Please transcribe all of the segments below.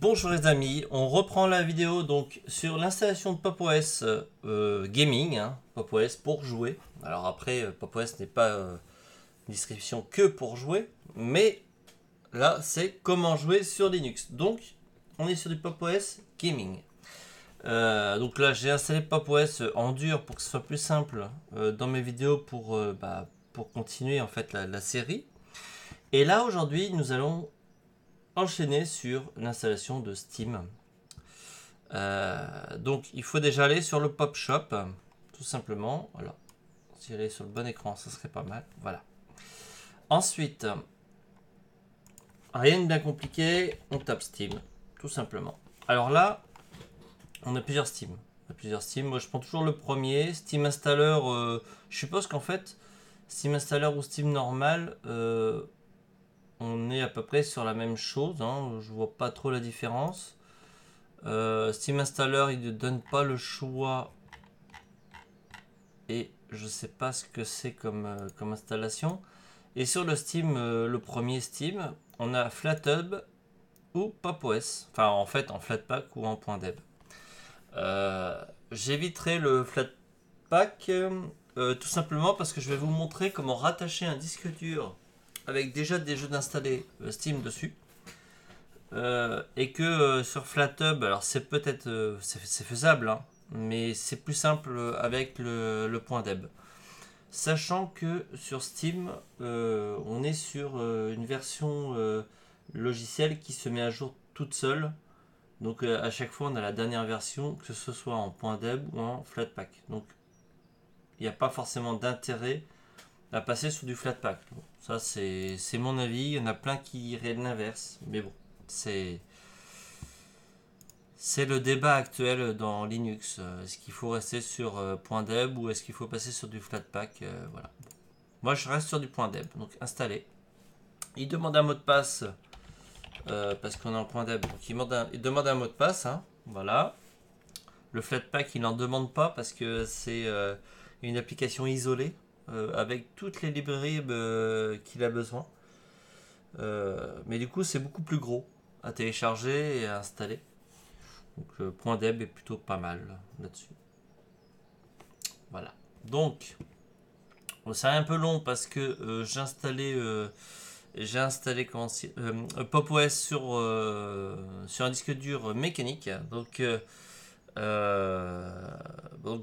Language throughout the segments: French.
Bonjour les amis, on reprend la vidéo donc sur l'installation de PopOS euh, Gaming, hein, PopOS pour jouer. Alors après, euh, PopOS n'est pas euh, une distribution que pour jouer, mais là c'est comment jouer sur Linux. Donc on est sur du PopOS Gaming. donc là j'ai installé PopOS en dur pour que ce soit plus simple dans mes vidéos pour, bah, pour continuer en fait la série. Et là aujourd'hui nous allons enchaîner sur l'installation de Steam. Euh, donc il faut déjà aller sur le Pop Shop, tout simplement. Voilà. Si aller sur le bon écran, ça serait pas mal. Voilà. Ensuite, rien de bien compliqué, on tape Steam, tout simplement. Alors là, on a plusieurs Steam. Plusieurs Steam. Moi, je prends toujours le premier. Steam Installer, euh, je suppose qu'en fait, Steam Installer ou Steam normal, euh, on est à peu près sur la même chose. Hein. Je vois pas trop la différence. Euh, Steam Installer, il ne donne pas le choix. Et je sais pas ce que c'est comme, euh, installation. Et sur le Steam, euh, le premier Steam, on a FlatHub ou PopOS. Enfin, en fait, en Flatpak ou en .deb. J'éviterai le Flatpak tout simplement parce que je vais vous montrer comment rattacher un disque dur avec déjà des jeux d'installer euh, Steam dessus. Euh, et que euh, sur FlatHub, alors c'est peut-être faisable, hein, mais c'est plus simple avec le, point deb. Sachant que sur Steam, on est sur une version logicielle qui se met à jour toute seule. Donc à chaque fois, on a la dernière version, que ce soit en point .deb ou en Flatpak. Donc il n'y a pas forcément d'intérêt à passer sur du Flatpak. Ça, c'est mon avis. Il y en a plein qui iraient l'inverse. Mais bon, c'est. Le débat actuel dans Linux. Euh, est-ce qu'il faut rester sur euh, .deb ou est-ce qu'il faut passer sur du Flatpak euh, Voilà. Moi, je reste sur du .deb. Donc, installer. Il demande un mot de passe parce qu'on est en .deb. Donc, il demande un, il demande un mot de passe. Hein. Voilà. Le Flatpak, il n'en demande pas parce que c'est une application isolée. Euh, avec toutes les librairies euh, qu'il a besoin. Euh, mais du coup, c'est beaucoup plus gros à télécharger et à installer. Donc, le point .deb est plutôt pas mal là-dessus. Voilà. Donc, c'est un peu long parce que j'ai installé j'ai installé Pop OS sur, sur un disque dur mécanique. Donc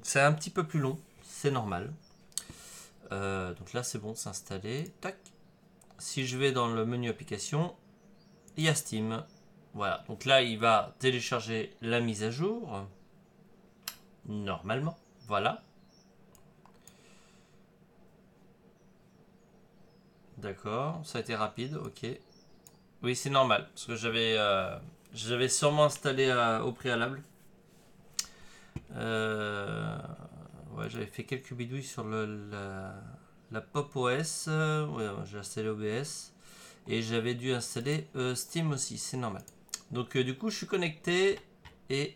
c'est un petit peu plus long, c'est normal. Euh, donc là, c'est bon, s'installer. Tac. Si je vais dans le menu application, il y a Steam. Voilà. Donc là, il va télécharger la mise à jour. Normalement. Voilà. D'accord. Ça a été rapide. Ok. Oui, c'est normal. Parce que j'avais euh, j'avais sûrement installé euh, au préalable. Euh, j'avais fait quelques bidouilles sur le, la, Pop OS. Euh, j'ai installé OBS. Et j'avais dû installer euh, Steam aussi, c'est normal. Donc euh, du coup, je suis connecté et,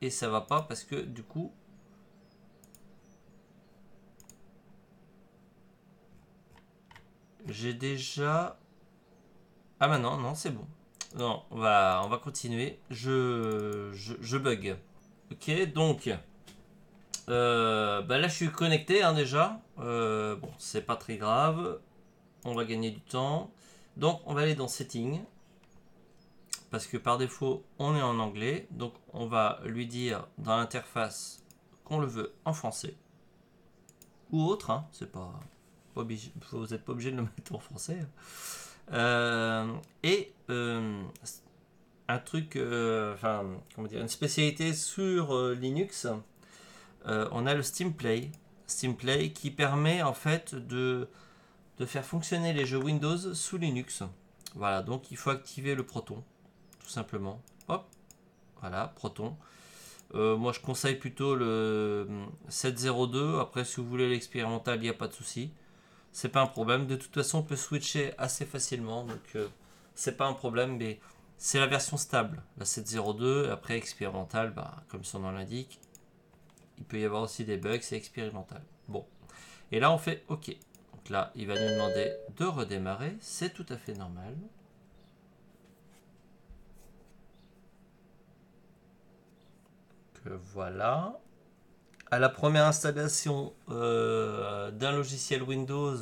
et ça va pas parce que du coup... J'ai déjà... Ah bah non, non, c'est bon. Non, on va, on va continuer. Je, je bug. Ok, donc... Euh, bah là, je suis connecté hein, déjà. Euh, bon, c'est pas très grave. On va gagner du temps. Donc, on va aller dans Settings. Parce que par défaut, on est en anglais. Donc, on va lui dire dans l'interface qu'on le veut en français. Ou autre. Hein, c'est pas. Vous n'êtes pas obligé de le mettre en français. Euh, et un truc, enfin, comment dire, une spécialité sur Linux euh, on a le Steam Play. Steam Play qui permet en fait de, faire fonctionner les jeux Windows sous Linux. Voilà, donc il faut activer le Proton, tout simplement. Hop, voilà, Proton. Euh, moi je conseille plutôt le 702. Après, si vous voulez l'expérimental, il n'y a pas de souci. C'est pas un problème. De toute façon, on peut switcher assez facilement. Donc, euh, c'est pas un problème. Mais c'est la version stable, la 702. Après, expérimental, bah, comme son nom l'indique, il peut y avoir aussi des bugs, c'est expérimental. Bon. Et là, on fait OK. Donc là, il va nous demander de redémarrer. C'est tout à fait normal. Que euh, voilà. À la première installation euh, d'un logiciel Windows,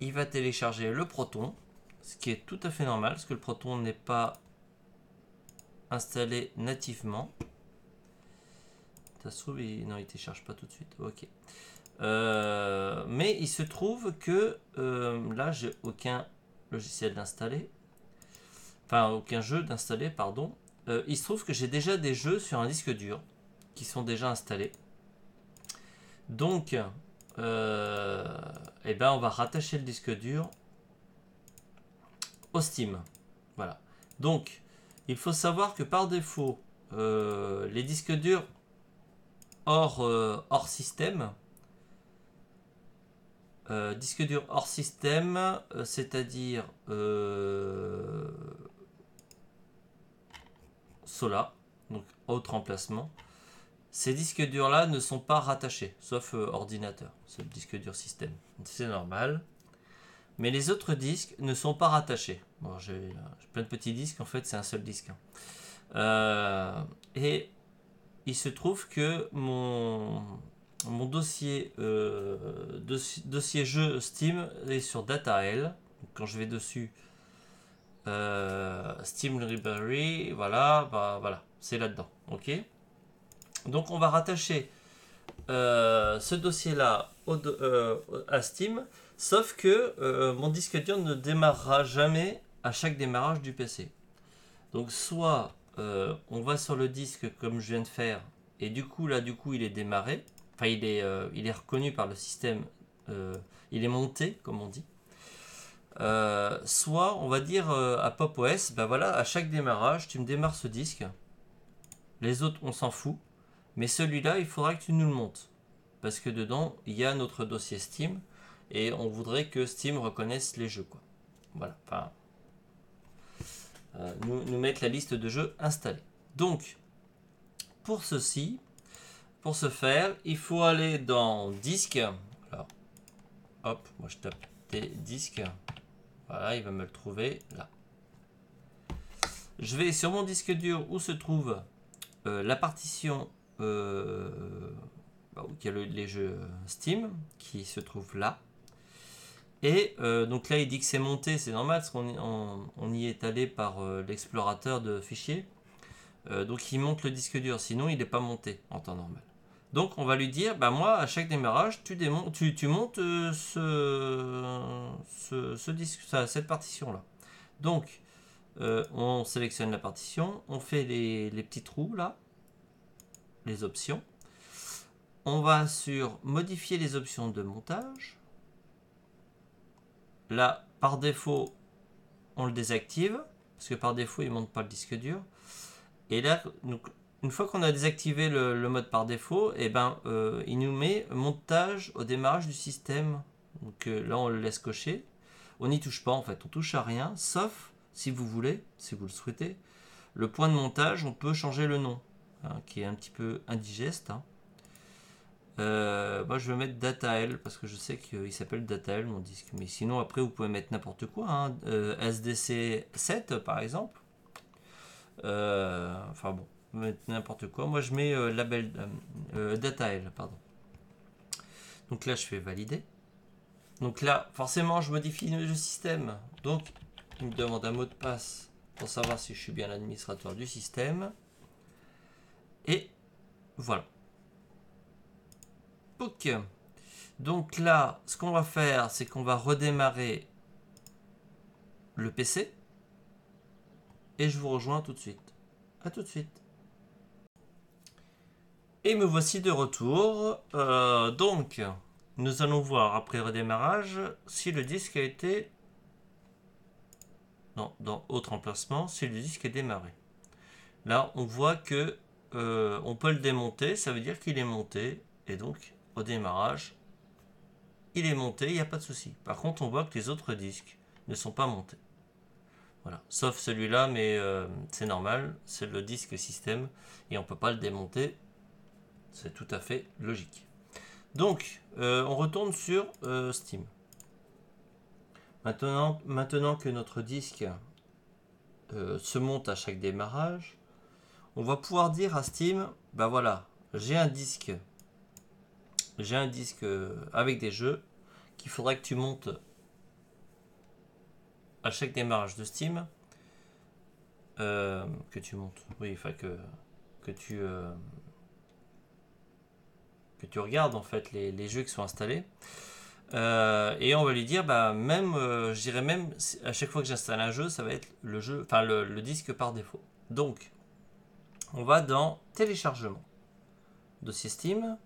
il va télécharger le Proton, ce qui est tout à fait normal, parce que le Proton n'est pas installé nativement. Ça se trouve, il... non, il pas tout de suite. Ok. Euh, mais il se trouve que euh, là, j'ai aucun logiciel d'installer. Enfin, aucun jeu d'installer, pardon. Euh, il se trouve que j'ai déjà des jeux sur un disque dur qui sont déjà installés. Donc, eh ben, on va rattacher le disque dur au Steam. Voilà. Donc, il faut savoir que par défaut, les disques durs hors, hors système, euh, disque dur hors système, euh, c'est-à-dire euh, Sola, donc autre emplacement. Ces disques durs là ne sont pas rattachés, sauf ordinateur, le disque dur système. C'est normal. Mais les autres disques ne sont pas rattachés. Bon, j'ai plein de petits disques, en fait c'est un seul disque. Hein. et il se trouve que mon, mon dossier, euh, dossier, jeu Steam est sur DataL. Quand je vais dessus, euh, Steam Library, voilà, bah, voilà, c'est là-dedans. Ok. Donc on va rattacher euh, ce dossier-là à Steam, sauf que mon disque dur ne démarrera jamais à chaque démarrage du PC. Donc soit on va sur le disque comme je viens de faire, et du coup là, du coup, il est démarré Enfin, il est, euh, il est reconnu par le système, euh, il est monté, comme on dit. Euh, soit, on va dire à Pop OS, ben voilà, à chaque démarrage, tu me démarres ce disque. Les autres, on s'en fout. Mais celui-là, il faudra que tu nous le montes. Parce que dedans, il y a notre dossier Steam. Et on voudrait que Steam reconnaisse les jeux. Quoi. Voilà. Enfin, nous, nous mettre la liste de jeux installés. Donc, pour ceci, pour ce faire, il faut aller dans disque. Alors, hop, moi je tape des disques. Voilà, il va me le trouver là. Je vais sur mon disque dur où se trouve euh, la partition euh, bah, où il y a les jeux Steam qui se trouve là. Et euh, donc là, il dit que c'est monté, c'est normal parce qu'on on, y est allé par l'explorateur de fichiers. donc il monte le disque dur, sinon il n'est pas monté en temps normal. Donc on va lui dire, bah moi à chaque démarrage, tu, démontes, tu, montes euh, ce, cette partition là. Donc euh, on sélectionne la partition, on fait les, petits trous là, les options. On va sur modifier les options de montage. Là, par défaut, on le désactive, parce que par défaut, il ne monte pas le disque dur. Et là, une fois qu'on a désactivé le, mode par défaut, et eh ben, euh, il nous met montage au démarrage du système. Donc euh, là, on le laisse cocher. On n'y touche pas en fait, on touche à rien, sauf si vous voulez, si vous le souhaitez. Le point de montage, on peut changer le nom, hein, qui est un petit peu indigeste. Hein. Euh, moi, je vais mettre DataL parce que je sais qu'il s'appelle DataL mon disque. Mais sinon, après, vous pouvez mettre n'importe quoi. Hein. SDC 7 par exemple. enfin bon n'importe quoi. Moi, je mets euh, label euh, euh, DataL, pardon. Donc là, je fais valider. Donc là, forcément, je modifie le système. Donc, il me demande un mot de passe pour savoir si je suis bien l'administrateur du système. Et voilà. Donc là, ce qu'on va faire, c'est qu'on va redémarrer le PC. Et je vous rejoins tout de suite. A tout de suite. Et me voici de retour. Euh, donc, nous allons voir après redémarrage si le disque a été... Non, dans autre emplacement, si le disque est démarré. Là, on voit que euh, on peut le démonter, ça veut dire qu'il est monté. Et donc, au démarrage, il est monté, il n'y a pas de souci. Par contre, on voit que les autres disques ne sont pas montés. Voilà. Sauf celui-là, mais euh, c'est normal, c'est le disque système et on ne peut pas le démonter c'est tout à fait logique. Donc, euh, on retourne sur euh, Steam. Maintenant, maintenant que notre disque se monte à chaque démarrage, on va pouvoir dire à Steam, bah voilà, j'ai un disque, j'ai un disque euh, avec des jeux qu'il faudrait que tu montes à chaque démarrage de Steam, euh, que tu montes, oui, enfin que, que tu euh, que tu regardes en fait les, jeux qui sont installés. et on va lui dire, bah même, je dirais même, à chaque fois que j'installe un jeu, ça va être le jeu, enfin le disque par défaut. Donc, on va dans téléchargement. Dossier Steam.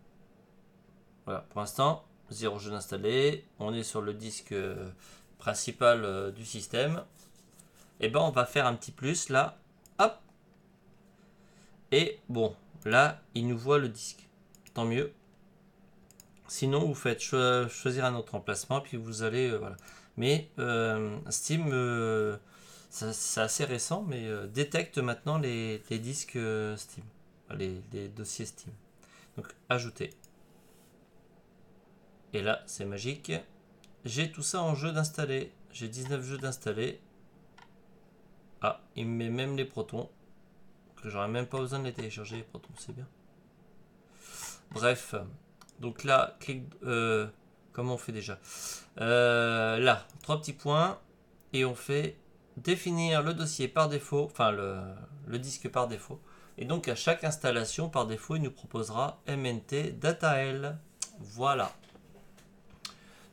Voilà, pour l'instant, zéro jeu installé. On est sur le disque euh, principal euh, du système. Et eh ben on va faire un petit plus là. Hop. Et bon, là, il nous voit le disque. Tant mieux. Sinon, vous faites choisir un autre emplacement, puis vous allez... Euh, voilà. Mais Steam c'est assez récent, mais détecte maintenant les, disques Steam, les, dossiers Steam. Donc ajouter. Et là, c'est magique. J'ai tout ça en jeu d'installer. J'ai 19 jeux d'installer. Ah, il me met même les protons. Que j'aurais même pas besoin de les télécharger, les protons, c'est bien. Bref. Donc là, clic. Euh, comment on fait déjà? Là, trois petits points. Et on fait définir le dossier par défaut, enfin le, disque par défaut. Et donc à chaque installation par défaut, il nous proposera MNT DataL. Voilà.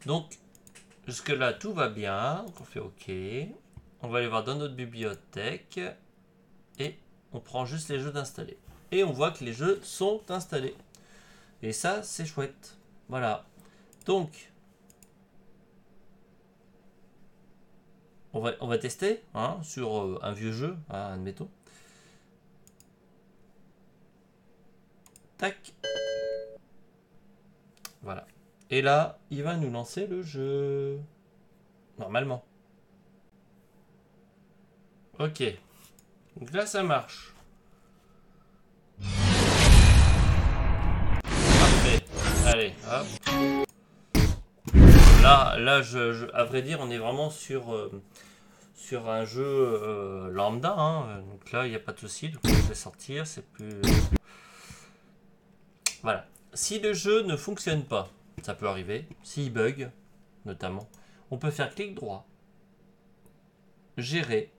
Donc jusque là tout va bien. on fait OK. On va aller voir dans notre bibliothèque et on prend juste les jeux d'installer. Et on voit que les jeux sont installés. Et ça, c'est chouette. Voilà. Donc, On va, tester hein, sur euh, un vieux jeu, hein, admettons. Tac. Voilà. Et là, il va nous lancer le jeu. Normalement. Ok. Donc là, ça marche. Parfait. Allez, hop. Là, là je, à vrai dire, on est vraiment sur... Euh, sur un jeu euh, lambda. Hein. Donc là, il n'y a pas de souci. Donc je vais sortir. C'est plus. Voilà. Si le jeu ne fonctionne pas, ça peut arriver. S'il bug, notamment, on peut faire clic droit. Gérer.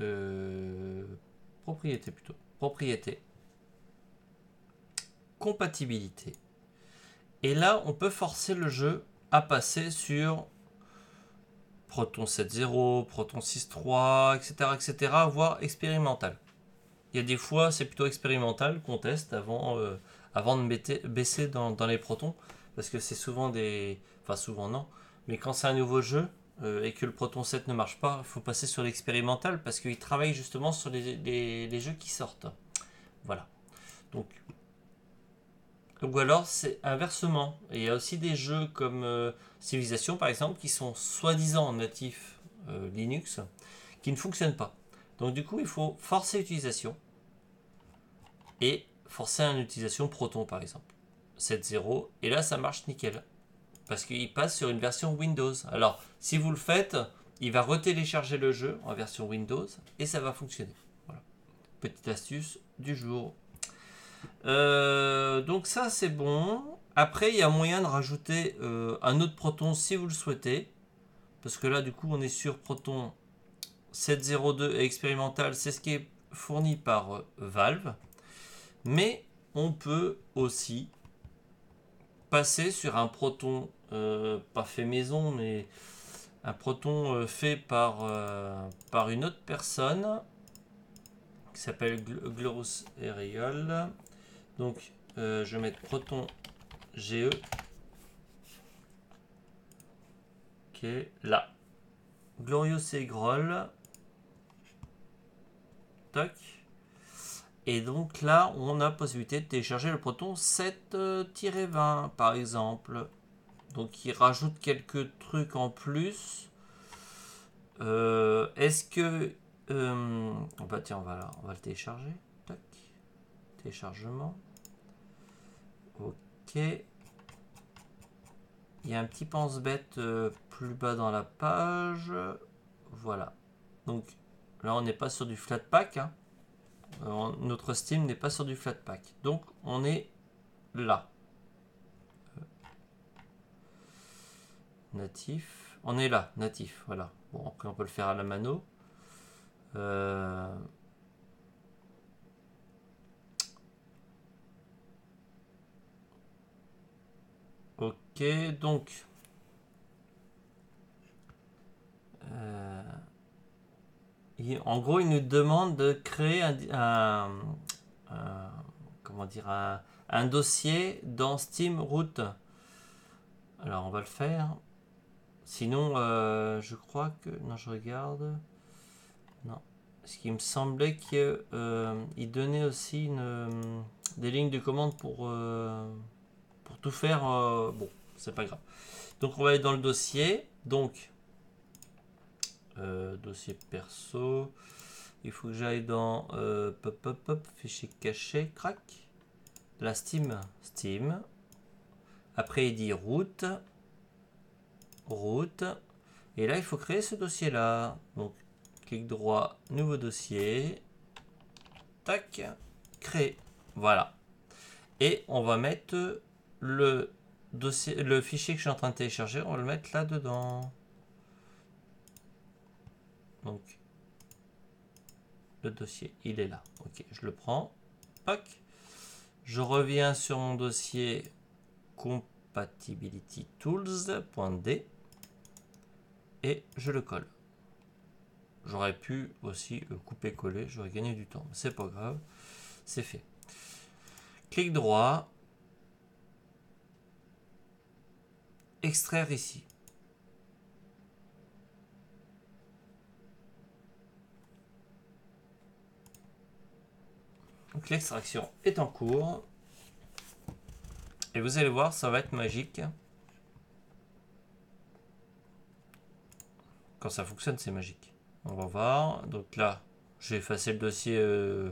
Euh, propriété plutôt. Propriété. Compatibilité. Et là, on peut forcer le jeu à passer sur Proton 7.0, Proton 6.3, etc., etc., voire expérimental. Il y a des fois, c'est plutôt expérimental qu'on teste avant, euh, avant de baisser dans, les protons, parce que c'est souvent des... Enfin, souvent non, mais quand c'est un nouveau jeu euh, et que le Proton 7 ne marche pas, il faut passer sur l'expérimental, parce qu'il travaille justement sur les, jeux qui sortent. Voilà. Donc, ou alors c'est inversement. il y a aussi des jeux comme euh, Civilization par exemple qui sont soi-disant natifs euh, Linux qui ne fonctionnent pas. Donc du coup il faut forcer l'utilisation et forcer une utilisation Proton par exemple. 7.0 et là ça marche nickel parce qu'il passe sur une version Windows. Alors si vous le faites, il va retélécharger le jeu en version Windows et ça va fonctionner. Voilà. Petite astuce du jour. Euh, donc ça c'est bon. Après il y a moyen de rajouter euh, un autre proton si vous le souhaitez. Parce que là du coup on est sur proton 702 et expérimental. C'est ce qui est fourni par euh, Valve. Mais on peut aussi passer sur un proton pas fait maison mais un proton fait par, par une autre personne qui s'appelle Glorus Eriol donc, euh, je vais mettre Proton GE. Ok, là. Glorious et Groll. Toc. Et donc là, on a possibilité de télécharger le Proton 7-20 par exemple. Donc il rajoute quelques trucs en plus. Euh, est-ce que... Euh, bah tiens, on va, on va le télécharger. Tac. Téléchargement. Ok. Il y a un petit pense-bête euh, plus bas dans la page. Voilà. Donc là, on n'est pas sur du flat pack. Hein. Euh, notre Steam n'est pas sur du Flatpak. Donc on est là. Euh, natif. On est là, natif, voilà. Bon, après on peut le faire à la mano. Euh, ok, donc en gros, il nous demande de créer un, comment dire, un, dossier dans Steam Root. Alors, on va le faire. Sinon, euh, je crois que... Non, je regarde. Non. Ce qui me semblait qu'il euh, donnait aussi une, des lignes de commande pour, euh, pour tout faire. bon, c'est pas grave. Donc, on va aller dans le dossier. Donc, euh, dossier perso. Il faut que j'aille dans euh, pop, pop, pop, fichier caché, crac. La Steam, Steam. Après, il dit route. Route. Et là, il faut créer ce dossier-là. Donc, clic droit, nouveau dossier. Tac. Créer. Voilà. Et on va mettre le dossier, le fichier que je suis en train de télécharger, on va le mettre là-dedans. Donc, le dossier, il est là. Ok, je le prends. Je reviens sur mon dossier compatibility tools.d et je le colle. J'aurais pu aussi couper-coller, j'aurais gagné du temps. C'est pas grave, c'est fait. Clic droit, extraire ici. Donc l'extraction est en cours. Et vous allez voir, ça va être magique. Quand ça fonctionne, c'est magique. On va voir. Donc là, j'ai effacé le dossier euh,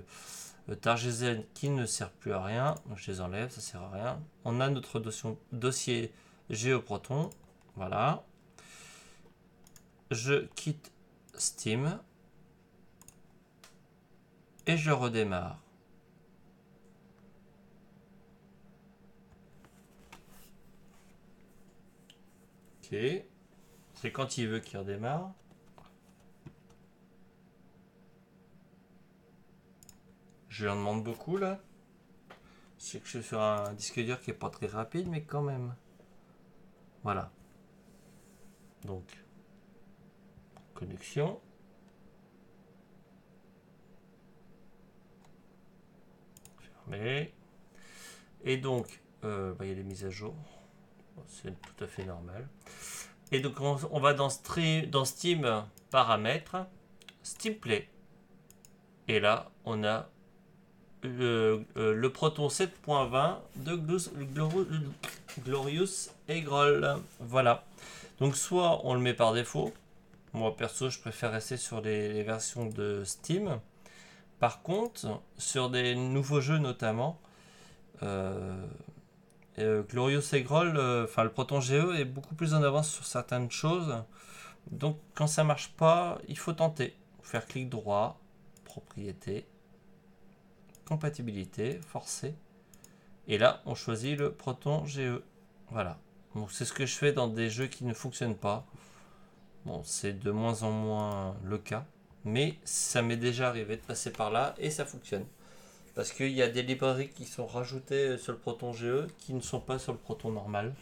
qui ne sert plus à rien. Donc je les enlève, ça sert à rien. On a notre dossier, dossier GeoProton. Voilà. Je quitte Steam. Et je redémarre. C'est quand il veut qu'il redémarre. Je lui en demande beaucoup là. Sais que je suis sur un disque dur qui est pas très rapide, mais quand même. Voilà. Donc, connexion. Fermé. Et donc, euh, bah, il y a les mises à jour. C'est tout à fait normal. Et donc on, va dans, dans Steam paramètres, Steam Play. Et là, on a le, euh, le Proton 7.20 de Glorious et Groll. Voilà. Donc soit on le met par défaut. Moi perso, je préfère rester sur les versions de Steam. Par contre, sur des nouveaux jeux notamment, euh, euh, Glorious Egrol, euh, enfin le Proton GE est beaucoup plus en avance sur certaines choses. Donc quand ça marche pas, il faut tenter. Faire clic droit, propriété, compatibilité, forcer. Et là, on choisit le Proton GE. Voilà. Donc c'est ce que je fais dans des jeux qui ne fonctionnent pas. Bon, c'est de moins en moins le cas. Mais ça m'est déjà arrivé de passer par là et ça fonctionne. Parce qu'il y a des librairies qui sont rajoutées sur le Proton GE qui ne sont pas sur le Proton normal.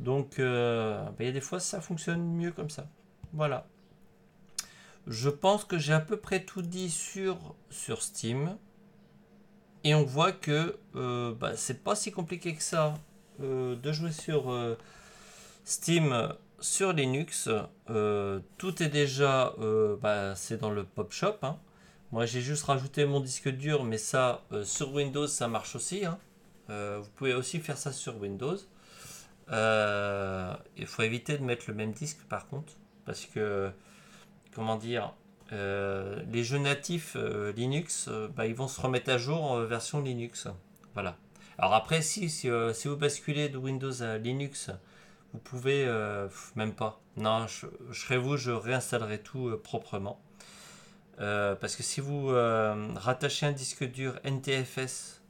Donc euh, bah, il y a des fois ça fonctionne mieux comme ça. Voilà. Je pense que j'ai à peu près tout dit sur, Steam. Et on voit que euh, bah, c'est pas si compliqué que ça euh, de jouer sur Steam sur Linux. tout est déjà bah, c'est dans le Pop Shop. Hein. Moi, j'ai juste rajouté mon disque dur, mais ça, euh, sur Windows, ça marche aussi. Hein. Euh, vous pouvez aussi faire ça sur Windows. Euh, il faut éviter de mettre le même disque, par contre, parce que, comment dire, les jeux natifs Linux, bah, ils vont se remettre à jour en version Linux. Voilà. Alors après, si, si, vous basculez de Windows à Linux, vous pouvez, même pas. Non, je, je serai vous, je réinstallerai tout proprement. Euh, parce que si vous euh, rattachez un disque dur NTFS,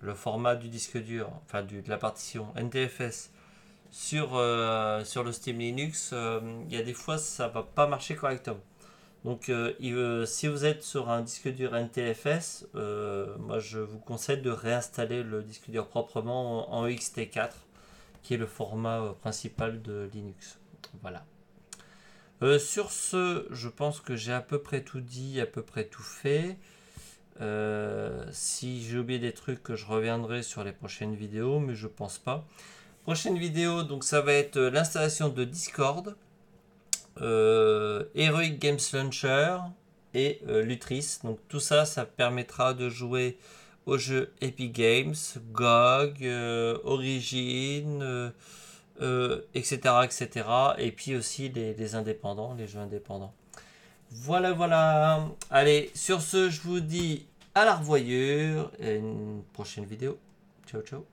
le format du disque dur, enfin de la partition NTFS, sur, euh, sur le Steam Linux, il y a des fois ça va pas marcher correctement. Donc si vous êtes sur un disque dur NTFS, moi je vous conseille de réinstaller le disque dur proprement en, en XT4, qui est le format principal de Linux. Voilà. Euh, sur ce, je pense que j'ai à peu près tout dit, à peu près tout fait. Euh, si j'ai oublié des trucs, je reviendrai sur les prochaines vidéos, mais je pense pas. Prochaine vidéo, donc ça va être l'installation de Discord, euh, Heroic Games Launcher et Lutris. Donc tout ça, ça permettra de jouer aux jeux Epic Games, GOG, Origin euh, etc. Et puis aussi les, indépendants, les jeux indépendants. Voilà, voilà. Allez, sur ce, je vous dis à la revoyure et une prochaine vidéo. Ciao, ciao.